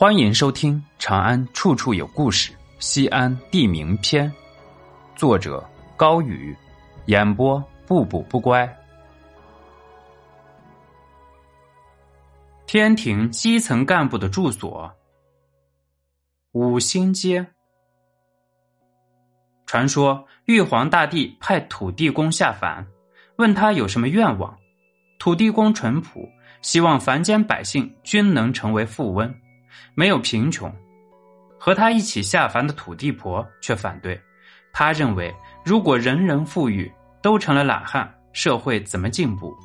欢迎收听《长安处处有故事·西安地名篇》，作者高宇，演播不补不乖。天庭基层干部的住所，五星街。传说玉皇大帝派土地公下凡，问他有什么愿望。土地公淳朴，希望凡间百姓均能成为富翁。没有贫穷，和他一起下凡的土地婆却反对。他认为，如果人人富裕，都成了懒汉，社会怎么进步？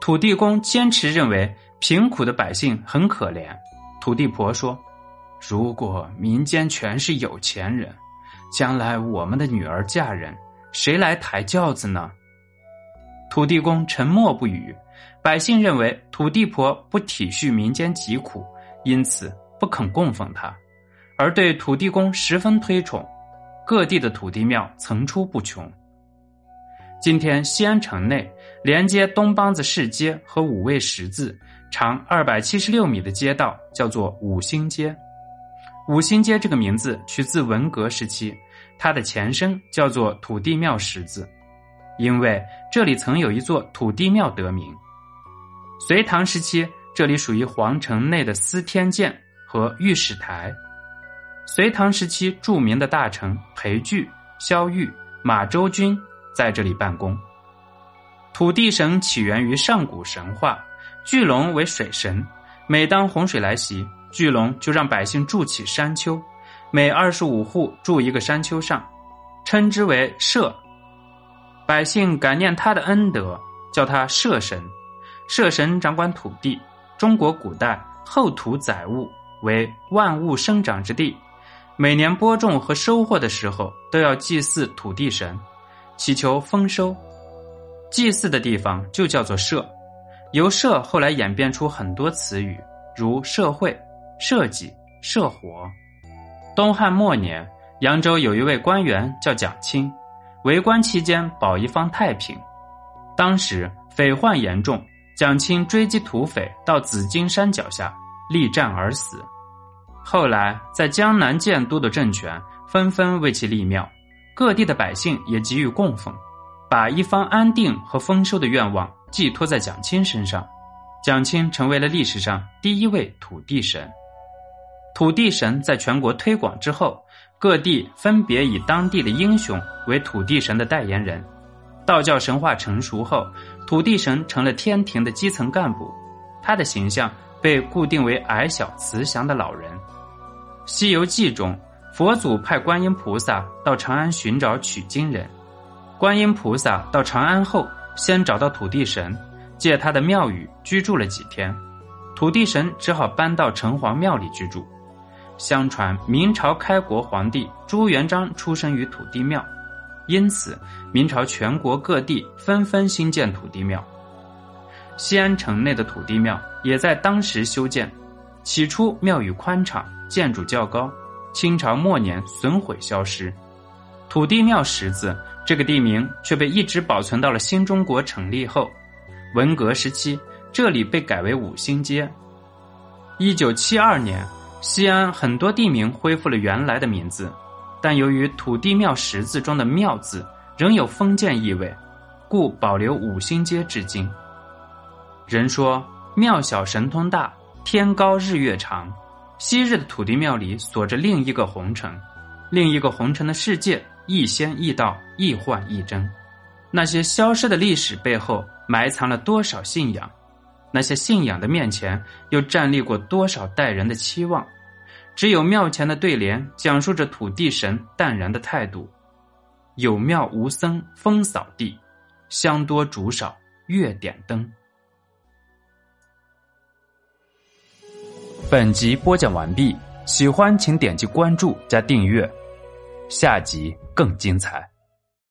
土地公坚持认为，贫苦的百姓很可怜。土地婆说：“如果民间全是有钱人，将来我们的女儿嫁人，谁来抬轿子呢？”土地公沉默不语。百姓认为土地婆不体恤民间疾苦。因此不肯供奉他，而对土地公十分推崇，各地的土地庙层出不穷。今天西安城内连接东梆子市街和五味十字，长二百七十六米的街道叫做五星街。五星街这个名字取自文革时期，它的前身叫做土地庙十字，因为这里曾有一座土地庙得名。隋唐时期。这里属于皇城内的司天监和御史台。隋唐时期著名的大臣裴矩、萧玉、马周君在这里办公。土地神起源于上古神话，巨龙为水神，每当洪水来袭，巨龙就让百姓筑起山丘，每二十五户筑一个山丘上，称之为社。百姓感念他的恩德，叫他社神。社神掌管土地。中国古代后土载物为万物生长之地，每年播种和收获的时候都要祭祀土地神，祈求丰收。祭祀的地方就叫做社，由社后来演变出很多词语，如社会、社稷、社火。东汉末年，扬州有一位官员叫蒋钦，为官期间保一方太平，当时匪患严重。蒋钦追击土匪到紫金山脚下，力战而死。后来在江南建都的政权纷纷为其立庙，各地的百姓也给予供奉，把一方安定和丰收的愿望寄托在蒋钦身上。蒋钦成为了历史上第一位土地神。土地神在全国推广之后，各地分别以当地的英雄为土地神的代言人。道教神话成熟后，土地神成了天庭的基层干部，他的形象被固定为矮小慈祥的老人。《西游记》中，佛祖派观音菩萨到长安寻找取经人，观音菩萨到长安后，先找到土地神，借他的庙宇居住了几天，土地神只好搬到城隍庙里居住。相传明朝开国皇帝朱元璋出生于土地庙。因此，明朝全国各地纷纷兴建土地庙。西安城内的土地庙也在当时修建。起初庙宇宽敞，建筑较高。清朝末年损毁消失。土地庙十字这个地名却被一直保存到了新中国成立后。文革时期，这里被改为五星街。一九七二年，西安很多地名恢复了原来的名字。但由于土地庙十字中的“庙”字仍有封建意味，故保留五星街至今。人说庙小神通大，天高日月长。昔日的土地庙里锁着另一个红尘，另一个红尘的世界，亦仙亦道，亦幻亦真。那些消失的历史背后，埋藏了多少信仰？那些信仰的面前，又站立过多少代人的期望？只有庙前的对联讲述着土地神淡然的态度：“有庙无僧风扫地，香多烛少月点灯。”本集播讲完毕，喜欢请点击关注加订阅，下集更精彩。